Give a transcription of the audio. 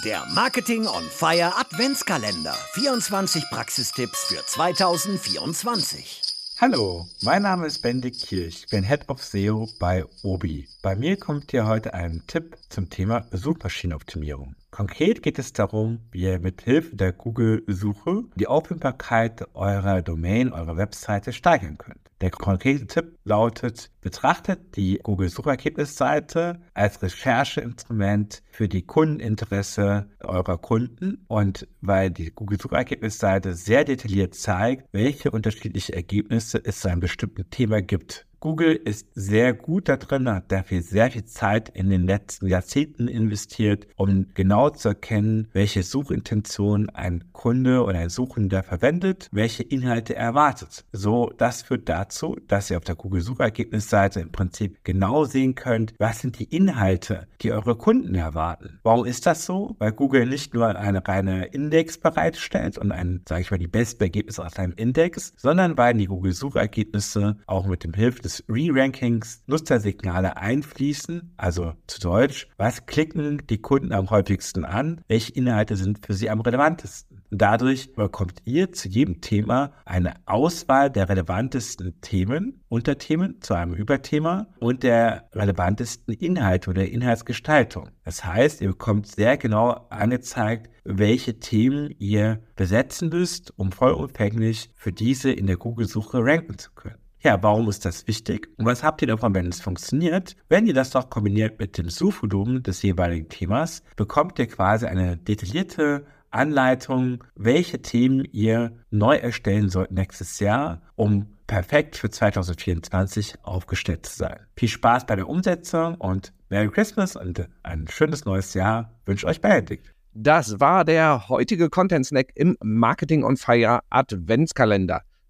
Der Marketing on Fire Adventskalender. 24 Praxistipps für 2024. Hallo, mein Name ist Bendik Kirch, ich bin Head of SEO bei Obi. Bei mir kommt hier heute ein Tipp zum Thema Suchmaschinenoptimierung. Konkret geht es darum, wie ihr mit Hilfe der Google-Suche die Auffindbarkeit eurer Domain, eurer Webseite steigern könnt. Der konkrete Tipp lautet, betrachtet die Google-Suchergebnisseite als Rechercheinstrument für die Kundeninteresse eurer Kunden und weil die Google-Suchergebnisseite sehr detailliert zeigt, welche unterschiedliche Ergebnisse es zu einem bestimmten Thema gibt. Google ist sehr gut da drin, hat dafür sehr viel Zeit in den letzten Jahrzehnten investiert, um genau zu erkennen, welche Suchintention ein Kunde oder ein Suchender verwendet, welche Inhalte er erwartet. So, das führt dazu, dass ihr auf der Google Suchergebnisseite im Prinzip genau sehen könnt, was sind die Inhalte, die eure Kunden erwarten. Warum ist das so? Weil Google nicht nur eine reine Index bereitstellt und ein, sage ich mal, die besten Ergebnisse aus einem Index, sondern weil die Google Suchergebnisse auch mit dem Hilfe des des Re-Rankings Nutzersignale einfließen, also zu Deutsch, was klicken die Kunden am häufigsten an, welche Inhalte sind für sie am relevantesten. Dadurch bekommt ihr zu jedem Thema eine Auswahl der relevantesten Themen, Unterthemen zu einem Überthema und der relevantesten Inhalte oder Inhaltsgestaltung. Das heißt, ihr bekommt sehr genau angezeigt, welche Themen ihr besetzen müsst, um vollumfänglich für diese in der Google-Suche ranken zu können. Ja, warum ist das wichtig? Und was habt ihr davon, wenn es funktioniert? Wenn ihr das doch kombiniert mit dem Suchvolumen des jeweiligen Themas, bekommt ihr quasi eine detaillierte Anleitung, welche Themen ihr neu erstellen sollt nächstes Jahr, um perfekt für 2024 aufgestellt zu sein. Viel Spaß bei der Umsetzung und Merry Christmas und ein schönes neues Jahr wünsche euch Benedikt. Das war der heutige Content Snack im Marketing on Fire Adventskalender.